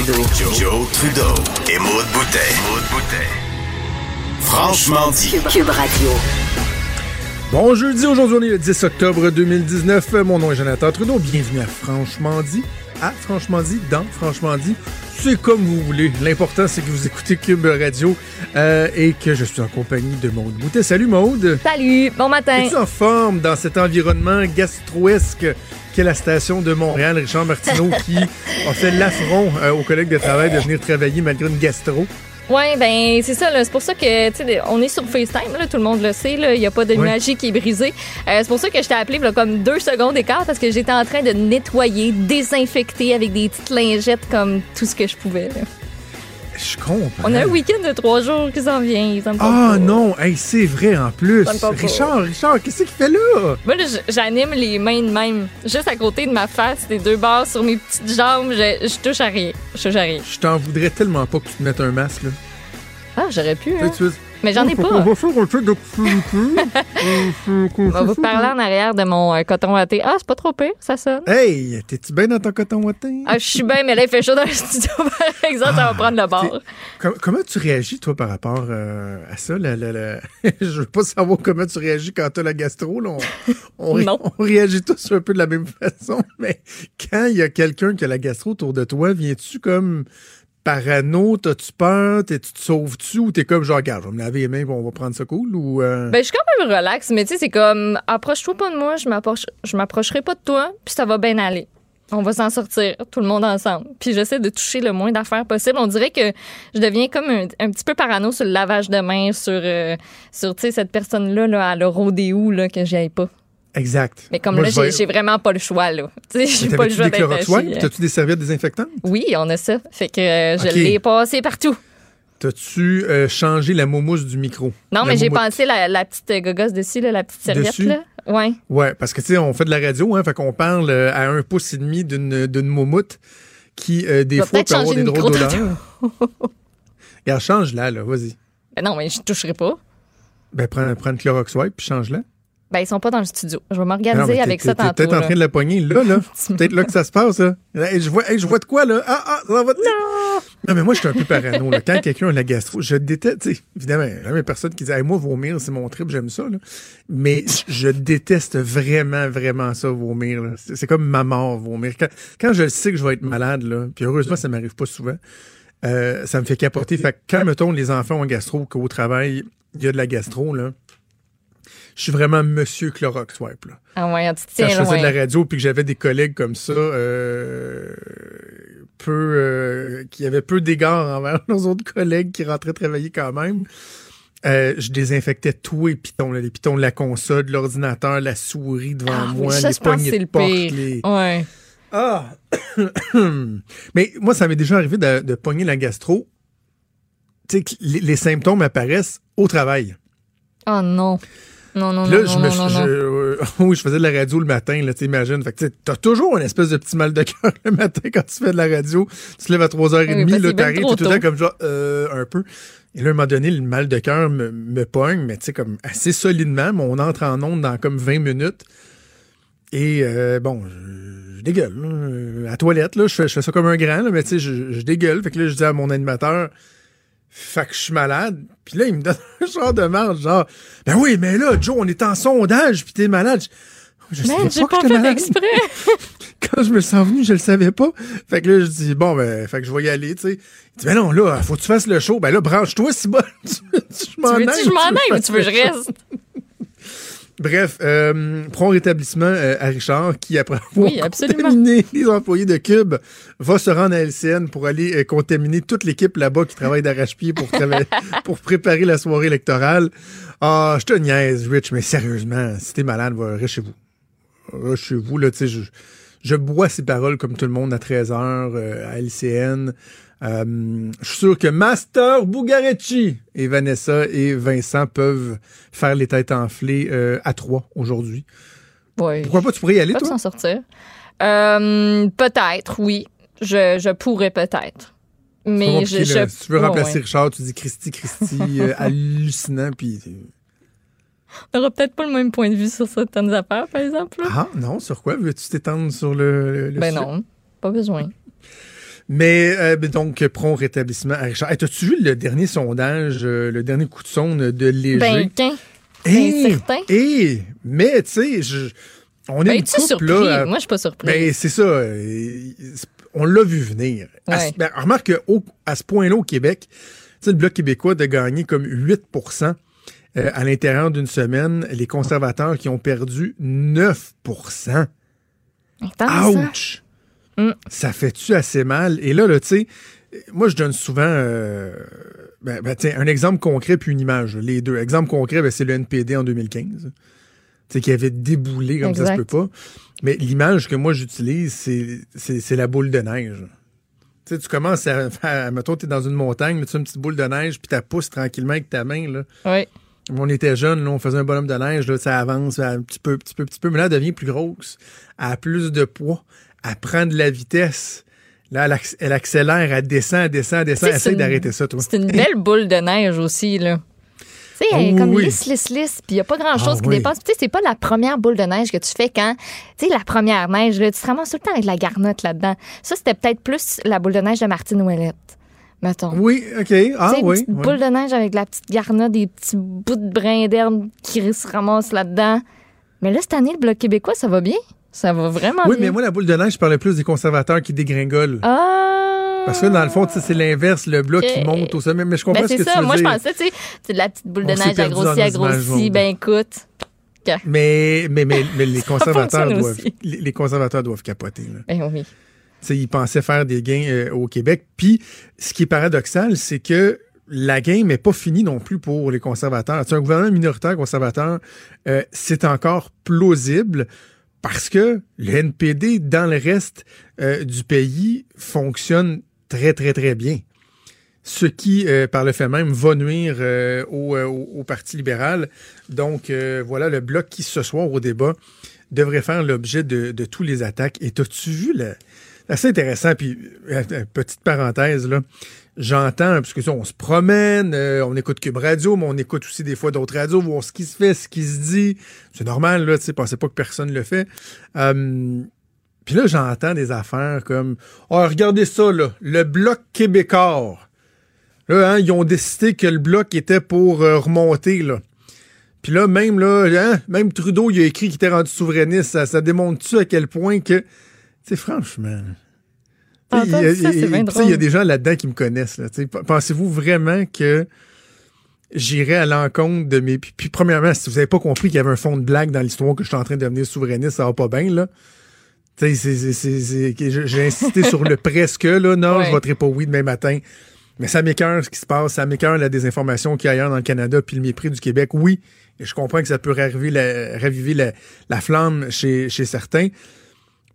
Trudeau. Joe, Trudeau et Maude Boutet. Franchement dit. Cube Radio. Bon jeudi, aujourd'hui on est le 10 octobre 2019. Mon nom est Jonathan Trudeau. Bienvenue à Franchement dit. À Franchement dit, dans Franchement dit. C'est comme vous voulez. L'important, c'est que vous écoutez Cube Radio euh, et que je suis en compagnie de Maude Boutet. Salut Maude. Salut, bon matin. Es-tu en forme dans cet environnement gastroesque? Qu'est la station de Montréal? Richard Martineau qui a fait l'affront euh, aux collègues de travail de venir travailler malgré une gastro. Oui, ben c'est ça. C'est pour ça que on est sur FaceTime, là, tout le monde le sait. Il n'y a pas de magie qui est brisée. Euh, c'est pour ça que je t'ai appelé là, comme deux secondes d'écart parce que j'étais en train de nettoyer, désinfecter avec des petites lingettes comme tout ce que je pouvais. là. Je comprends. On a un week-end de trois jours qui s'en vient. ça me Ah pas. non, hey, c'est vrai en plus. Ça me tente pas. Richard, Richard, qu'est-ce qu'il fait là? Moi, là, j'anime les mains de même. Juste à côté de ma face, les deux barres sur mes petites jambes. Je, je touche à rien. Je touche à rien. Je t'en voudrais tellement pas que tu te mettes un masque là. Ah, j'aurais pu, Tu sais, tu fais- Mais j'en ai On pas. va faire un peu d'activité. On va vous parler en arrière de mon euh, coton watté. Ah, c'est pas trop pire, ça sonne. Hey, t'es-tu bien dans ton coton watté? Ah, je suis bien, mais là, il fait chaud dans le studio, par exemple, ça va prendre le bord. Ah, Com- comment tu réagis, toi, par rapport euh, à ça? la- la- Je veux pas savoir comment tu réagis quand t'as la gastro. Là. On, on Non. on réagit tous un peu de la même façon, mais quand il y a quelqu'un qui a la gastro autour de toi, viens-tu comme parano? T'as-tu peur? T'es- Tu te sauves-tu? Ou t'es comme genre, regarde, je vais me laver les mains on va prendre ça cool? Ou, euh, Ben, je suis quand même relax, mais tu sais, c'est comme, approche-toi pas de moi, je m'approche, je m'approcherai pas de toi, puis ça va bien aller. On va s'en sortir, tout le monde ensemble. Puis j'essaie de toucher le moins d'affaires possible. On dirait que je deviens comme un, petit peu parano sur le lavage de mains, sur, euh, tu sais, cette personne-là, là, à le rodéo, là, que j'y aille pas. Exact. Mais comme Moi, là, j'ai j'ai vraiment pas le choix, là. Tu sais, j'ai pas le choix d'être euh. T'as-tu des serviettes désinfectantes? Oui, on a ça. Fait que euh, je l'ai passé partout. T'as-tu euh, changé la moumouse du micro? Non, La mais j'ai pensé la, la petite gogosse dessus, là, la petite serviette, Dessus? là. Ouais. Ouais, parce que tu sais, on fait de la radio, hein, fait qu'on parle euh, à un pouce et demi d'une d'une moumoute qui, euh, des fois, peut avoir des de drôles d'odeurs. Regarde, change-la, là, vas-y. Ben non, mais je toucherai pas. Ben, prends, prends le Clorox Wipe puis change-la. Ben, ils sont pas dans le studio. Je vais m'organiser avec ça tantôt. peut-être en train de la pogner, là, là. C'est peut-être là que ça se passe, là. Hey, je, vois, hey, je vois de quoi, là? Ah, ah, ça va... Non! Non, mais moi, je suis un peu parano, là. Quand quelqu'un a la gastro, je déteste, tu sais, évidemment, il y a jamais personne qui dit, hey, moi, vomir, c'est mon trip, j'aime ça, là. Mais je déteste vraiment, vraiment ça, vomir, là. C'est c'est comme ma mort, vomir. Quand, quand je sais que je vais être malade, là, puis heureusement, ça m'arrive pas souvent, euh, ça me fait capoter. Fait que quand, mettons, les enfants ont gastro, qu'au travail, il y a de la gastro, là, je suis vraiment monsieur Clorox Wipe, là Ah ouais, tu te quand tiens je faisais de la radio puis que j'avais des collègues comme ça euh, peu euh, qui avaient peu d'égard envers leurs autres collègues qui rentraient travailler quand même euh, je désinfectais tout les pitons là, les pitons de la console de l'ordinateur la souris devant Ah, moi ça, les poignées de le porte pire. les... Ouais. ah mais moi ça m'est déjà arrivé de, de pogner la gastro tu sais que les, les symptômes apparaissent au travail Oh non. Non, non, là, non, je non, me non, je- euh, oui, je faisais de la radio le matin, là, t'imagines. Fait que, t'as toujours une espèce de petit mal de cœur le matin quand tu fais de la radio. Tu te lèves à 3h30, Oui, parce là, t'arrives, t'es tout le temps comme genre, euh, un peu. Et là, à un moment donné, le mal de cœur me, me pogne, mais tu sais, comme assez solidement. Mais on entre en onde dans comme 20 minutes. Et euh, bon, je, je dégueule. là. Euh, À la toilette, là, je fais, je fais ça comme un grand, là, mais tu sais, je, je dégueule. Fait que là, je dis à mon animateur, fait que je suis malade. Puis là, il me donne un genre de marge, genre, ben oui, mais là, Joe, on est en sondage, puis t'es malade. Je, je savais que pas j'étais fait malade. exprès. Quand je me sens venu, je le savais pas. Fait que là, je dis, bon, ben, fait que je vais y aller, tu sais. Il dit, ben non, là, faut que tu fasses le show. Ben là, branche-toi, si bon. je m'en Tu veux-tu que je m'en aille ou tu veux que je reste? Bref, euh, prompt rétablissement euh, à Richard qui, après avoir Oui, contaminé les employés de Cube, va se rendre à LCN pour aller euh, contaminer toute l'équipe là-bas qui travaille d'arrache-pied pour, pour préparer la soirée électorale. Ah, je te niaise, Rich, mais sérieusement, si t'es malade, va, reste chez vous. Reste chez vous, là, tu sais, je, je bois ces paroles comme tout le monde à 13h à LCN. Euh, je suis sûr que Master Bugarecci et Vanessa et Vincent peuvent faire les têtes enflées euh, à trois aujourd'hui. Oui. Pourquoi pas? Tu pourrais y aller, toi? s'en sortir. Euh, peut-être, oui. Je, je pourrais peut-être. Mais je, Si tu veux remplacer ouais. Richard, tu dis Christy, Christy, hallucinant, puis... On n'aura peut-être pas le même point de vue sur certaines affaires, par exemple. Ah, non, sur quoi? Veux-tu t'étendre sur le, le ben sujet? non, pas besoin. Mais euh, donc, prompt rétablissement à Richard. Hey, T'as-tu vu le dernier sondage, euh, le dernier coup de sonde de Léger? Ben, qu'un. Eh, ben, certain. eh, mais tu sais, on est Ben, une es-tu couple, surpris? là. à- Moi, je suis pas surpris. ben, c'est ça. euh, On l'a vu venir. À Ouais. ben, remarque qu'à ce point-là, au Québec, tu sais, le Bloc québécois de gagner comme 8% euh, à l'intérieur d'une semaine. Les conservateurs qui ont perdu 9% Attends, ça. Mm. Ça fait-tu assez mal? Et là, là tu sais, moi, je donne souvent euh, ben, ben, un exemple concret puis une image, les deux. Exemple concret, ben, c'est le NPD en 2015. Tu sais, qui avait déboulé comme ça se peut pas. Mais l'image que moi, j'utilise, c'est- la boule de neige. Tu sais, tu commences à faire, mettons, tu es dans une montagne, mais tu une petite boule de neige, puis tu pousses tranquillement avec ta main, là. Oui. On était jeunes, là, on faisait un bonhomme de neige, là, ça avance un petit peu, petit peu, petit peu, mais là, elle devient plus grosse, elle a plus de poids, elle prend de la vitesse. Là, elle, acc- elle accélère, elle descend, elle descend, elle descend. Essaye une- d'arrêter ça, toi. C'est une belle boule de neige aussi, là. Tu sais, elle est comme oui. lisse, lisse, lisse, puis il n'y a pas grand-chose Ah, qui oui. dépasse. Tu sais, c'est pas la première boule de neige que tu fais quand, tu sais, la première neige, là, tu te ramasses tout le temps avec de la garnotte là-dedans. Ça, c'était peut-être plus la boule de neige de Martine Ouellette, mettons. Oui, OK. Ah, une oui. petite oui. boule de neige avec de la petite garnotte, des petits bouts de brin d'herbe qui se ramassent là-dedans. Mais là, cette année, le Bloc québécois, ça va bien? Ça va vraiment Oui, bien. mais moi, la boule de neige, je parlais plus des conservateurs qui dégringolent. Ah! Parce que dans le fond, c'est l'inverse, le bloc qui monte au sommet. Mais je comprends Ben, ce c'est que ça. tu veux Moi, je dire. pensais, tu sais, c'est de la petite boule de neige images agrossie. jaunes. Ben, écoute. Mais, mais, mais, mais les conservateurs doivent, les, les conservateurs doivent capoter, là. Ben oui. Tu sais, ils pensaient faire des gains euh, au Québec. Puis, ce qui est paradoxal, c'est que la game n'est pas finie non plus pour les conservateurs. Tu sais, un gouvernement minoritaire conservateur, euh, c'est encore plausible parce que le NPD, dans le reste euh, du pays, fonctionne très, très, très bien. Ce qui, euh, par le fait même, va nuire euh, au, Parti libéral. Donc, voilà, le bloc qui, ce soir, au débat, devrait faire l'objet de, tous les attaques. Et t'as-tu vu le... Assez intéressant, puis petite parenthèse, là, j'entends, parce que ça, on se promène, euh, on écoute Cube Radio, mais on écoute aussi des fois d'autres radios, voir ce qui se fait, ce qui se dit. C'est normal, là, tu sais, pensez pas que personne le fait. Euh, puis là, j'entends des affaires comme Oh, regardez ça, là, le bloc québécois. Là, hein, ils ont décidé que le bloc était pour euh, remonter, là. Puis là, même là, hein, même Trudeau, il a écrit qu'il était rendu souverainiste. Ça, ça démontre-tu à quel point que. Tu sais, franchement. Il y a- des gens là-dedans qui me connaissent. Là, Pensez-vous vraiment que j'irais à l'encontre de mes. Puis, puis premièrement, si vous n'avez pas compris qu'il y avait un fond de blague dans l'histoire que je suis en train de devenir souverainiste, ça va pas bien, là. J'ai insisté sur le presque, là. Non, Ouais. je voterai pas oui demain matin. Mais ça m'écœure ce qui se passe, ça m'écœure la désinformation qu'il y a ailleurs dans le Canada, puis le mépris du Québec. Oui, et je comprends que ça peut raviver la, raviver la, la flamme chez, chez certains.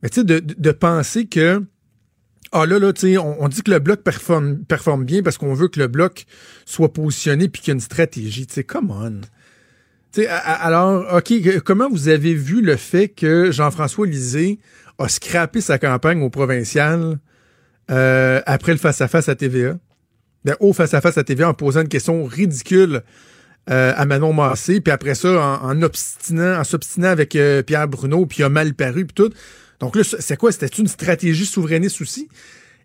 Mais tu sais, de- de penser que, ah là, là, tu sais, on, on dit que le bloc performe, bien parce qu'on veut que le bloc soit positionné puis qu'il y a une stratégie. Tu sais, come on. Tu sais, a- a- alors, OK, comment vous avez vu le fait que Jean-François Lisée a scrappé sa campagne au provincial euh, après le face-à-face à TVA? Ben, au face-à-face à TVA en posant une question ridicule euh, à Manon Massé, puis après ça, en, en obstinant, en s'obstinant avec euh, Pierre Bruno, puis il a mal paru, puis tout. Donc là, c'est quoi? C'était une stratégie souverainiste aussi?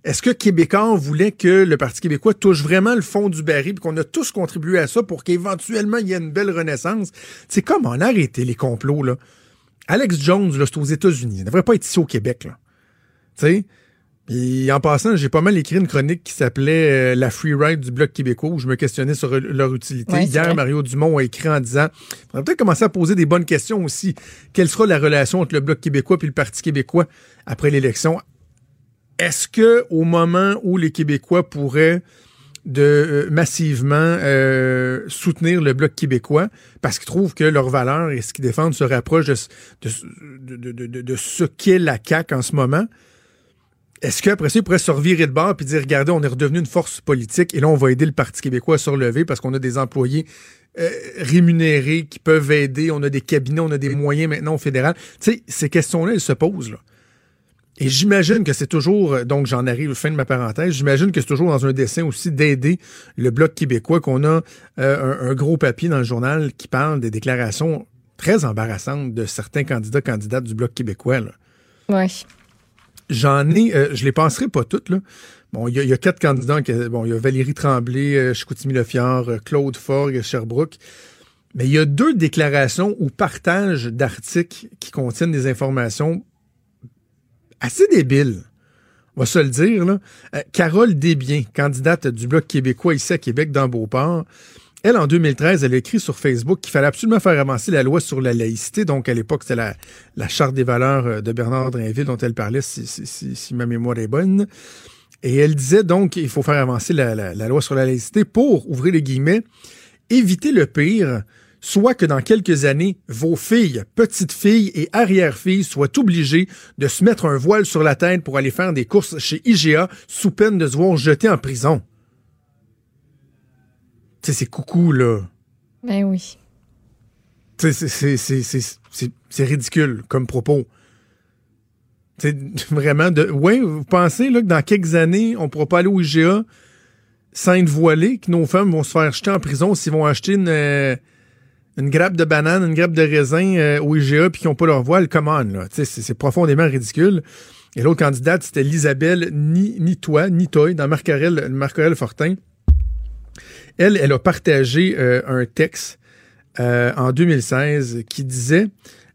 Est-ce que Québécois voulait que le Parti québécois touche vraiment le fond du baril, puis qu'on a tous contribué à ça pour qu'éventuellement il y ait une belle renaissance? C'est comme on a arrêté les complots, là. Alex Jones, là, c'est aux États-Unis. Il ne devrait pas être ici au Québec, là. Tu sais? Et en passant, j'ai pas mal écrit une chronique qui s'appelait euh, La Free Ride du Bloc québécois où je me questionnais sur euh, leur utilité. Ouais, Hier, vrai. Mario Dumont a écrit en disant il faudrait peut-être commencer à poser des bonnes questions aussi. Quelle sera la relation entre le Bloc québécois et le Parti québécois après l'élection? Est-ce que au moment où les Québécois pourraient de euh, massivement euh, soutenir le bloc québécois parce qu'ils trouvent que leurs valeurs et ce qu'ils défendent se rapprochent de, de ce qu'est la CAQ en ce moment. Est-ce qu'après ça, ils pourraient se revirer de bord et dire, regardez, on est redevenu une force politique et là, on va aider le Parti québécois à se relever parce qu'on a des employés euh, rémunérés qui peuvent aider, on a des cabinets, on a des moyens maintenant au fédéral. Tu sais, ces questions-là, elles se posent. Et j'imagine que c'est toujours, euh, donc j'en arrive la fin de ma parenthèse, j'imagine que c'est toujours dans un dessin aussi d'aider le Bloc québécois qu'on a euh, un, gros papier dans le journal qui parle des déclarations très embarrassantes de certains candidats, candidates du Bloc québécois. là. J'en ai, euh, je les passerai pas toutes, là, Bon, il y, a- quatre candidats. Bon, il y a Valérie Tremblay, euh, Chicoutimi-Lefiard, euh, Claude Forgue, Sherbrooke. Mais il y a deux déclarations ou partages d'articles qui contiennent des informations assez débiles. On va se le dire. Euh, Carole Desbiens, candidate du Bloc québécois ici à Québec dans Beauport, elle, en 2013, elle a écrit sur Facebook qu'il fallait absolument faire avancer la loi sur la laïcité. Donc, à l'époque, c'était la, charte des valeurs euh, de Bernard Drinville dont elle parlait, si, ma mémoire est bonne. Et elle disait donc qu'il faut faire avancer la loi sur la laïcité pour, ouvrir les guillemets, éviter le pire, soit que dans quelques années, vos filles, petites filles et arrière-filles soient obligées de se mettre un voile sur la tête pour aller faire des courses chez IGA sous peine de se voir jeter en prison. Tu sais, c'est coucou, là. Ben oui. Tu sais, c'est- ridicule comme propos. C'est vraiment de. Oui, vous pensez là, que dans quelques années, on ne pourra pas aller au IGA sans être voilé, que nos femmes vont se faire jeter en prison s'ils vont acheter une, euh, une grappe de banane, une grappe de raisin euh, au IGA puis qu'ils n'ont pas leur voile? Come on, là. Tu sais, C'est profondément ridicule. Et l'autre candidate, c'était l'Isabelle ni, ni toi, ni toi, dans Marc-Aurel Marc-Aurel Fortin. Elle, elle a partagé euh, un texte euh, en 2016 qui disait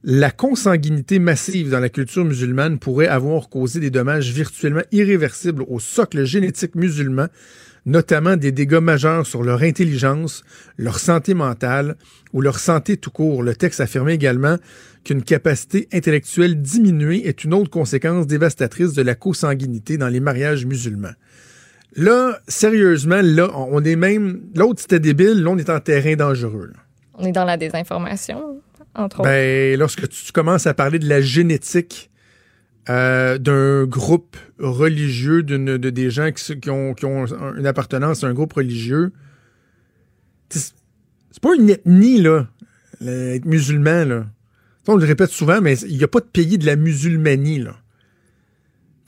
la consanguinité massive dans la culture musulmane pourrait avoir causé des dommages virtuellement irréversibles au socle génétique musulman, notamment des dégâts majeurs sur leur intelligence, leur santé mentale ou leur santé tout court. Le texte affirmait également qu'une capacité intellectuelle diminuée est une autre conséquence dévastatrice de la consanguinité dans les mariages musulmans. Là, sérieusement, là, on est même. L'autre, c'était débile, là, on est en terrain dangereux. là. On est dans la désinformation, entre autres. Ben, lorsque tu commences à parler de la génétique euh, d'un groupe religieux, d'une, de, des gens qui, qui ont, qui ont une appartenance à un groupe religieux, c'est pas une ethnie, là, être musulman, là. On le répète souvent, mais il n'y a pas de pays de la musulmanie, là.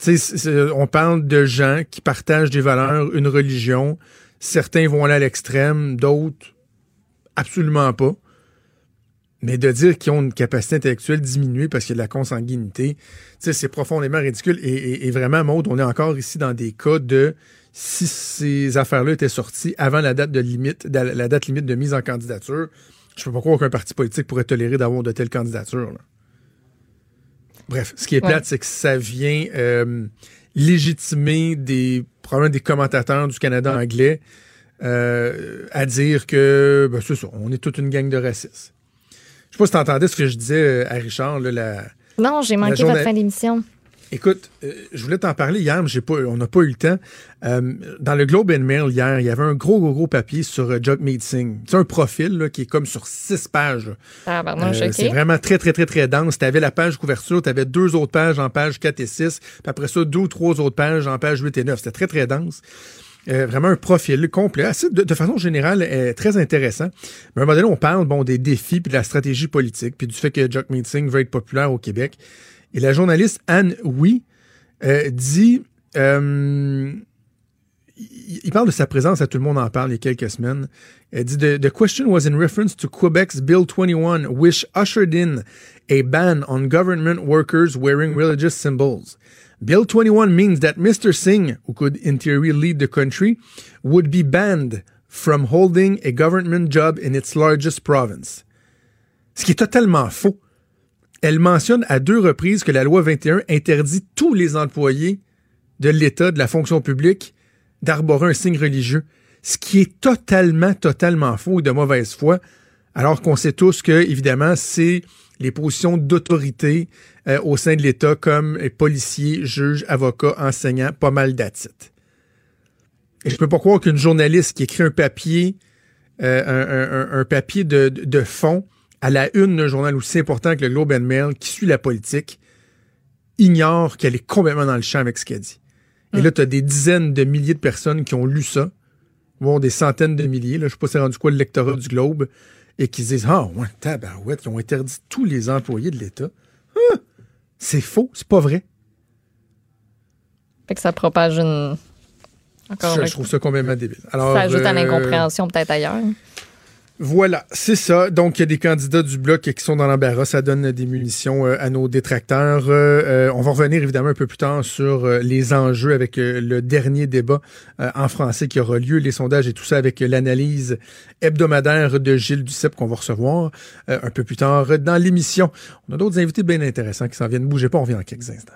On parle de gens qui partagent des valeurs, une religion. Certains vont aller à l'extrême, d'autres absolument pas. Mais de dire qu'ils ont une capacité intellectuelle diminuée parce qu'il y a de la consanguinité, c'est profondément ridicule. Et, vraiment, Maud, on est encore ici dans des cas de si ces affaires-là étaient sorties avant la date de limite, de- la date limite de mise en candidature, je peux pas croire qu'un parti politique pourrait tolérer d'avoir de telles candidatures. Bref, ce qui est Ouais. plate, c'est que ça vient euh, légitimer des probablement des commentateurs du Canada anglais euh, à dire que ben, c'est ça, on est toute une gang de racistes. Je sais pas si t'entendais ce que je disais euh, à Richard, là, la, Non, j'ai manqué journée- votre fin d'émission. Écoute, euh, je voulais t'en parler hier, mais pas, on n'a pas eu le temps. Euh, dans le Globe and Mail hier, il y avait un gros, gros, gros papier sur euh, Jagmeet Singh. C'est un profil là, qui est comme sur six pages. Ah, pardon, Euh. C'est vraiment très, très, très, très dense. Tu avais la page couverture, tu avais deux autres pages en page 4 et 6, puis après ça, deux ou trois autres pages en page 8 et 9. C'était très, très dense. Euh, vraiment un profil complet, assez, de, de façon générale, euh, très intéressant. Mais à un moment donné, on parle bon, des défis, puis de la stratégie politique, puis du fait que Jagmeet Singh veut être populaire au Québec. Et la journaliste Anne Oui euh, dit... euh, il parle de sa présence Tout le monde en parle il y a quelques semaines. Elle dit the, the question was in reference to Quebec's Bill 21, which ushered in a ban on government workers wearing religious symbols. Bill 21 means that Mr. Singh, who could in theory lead the country, would be banned from holding a government job in its largest province. Ce qui est totalement faux. Elle mentionne à deux reprises que la loi 21 interdit tous les employés de l'État, de la fonction publique, d'arborer un signe religieux. Ce qui est totalement, totalement faux et de mauvaise foi, alors qu'on sait tous que, évidemment, c'est les positions d'autorité euh, au sein de l'État comme policiers, juges, avocats, enseignants, pas mal d'attitudes. Et je peux pas croire qu'une journaliste qui écrit un papier, euh, un, papier de- de fond à la une d'un journal aussi important que le Globe and Mail, qui suit la politique, ignore qu'elle est complètement dans le champ avec ce qu'elle dit. Et là, tu as des dizaines de milliers de personnes qui ont lu ça, voire des centaines de milliers, là, je sais pas c'est rendu quoi le lectorat du Globe, et qui se disent Ah, ouais, tabarouette, ils ont interdit tous les employés de l'État. Ah, c'est faux, c'est pas vrai. Fait que ça propage une. Encore Je, trouve ça complètement débile. Alors, Ça ajoute à euh, l'incompréhension peut-être ailleurs. Voilà, c'est ça. Donc, il y a des candidats du bloc qui sont dans l'embarras. Ça donne des munitions euh, à nos détracteurs. Euh, euh, on va revenir évidemment un peu plus tard sur les enjeux avec le dernier débat en français qui aura lieu, les sondages et tout ça avec l'analyse hebdomadaire de Gilles Duceppe qu'on va recevoir un peu plus tard dans l'émission. On a d'autres invités bien intéressants qui s'en viennent. Bougez pas, on revient en quelques instants.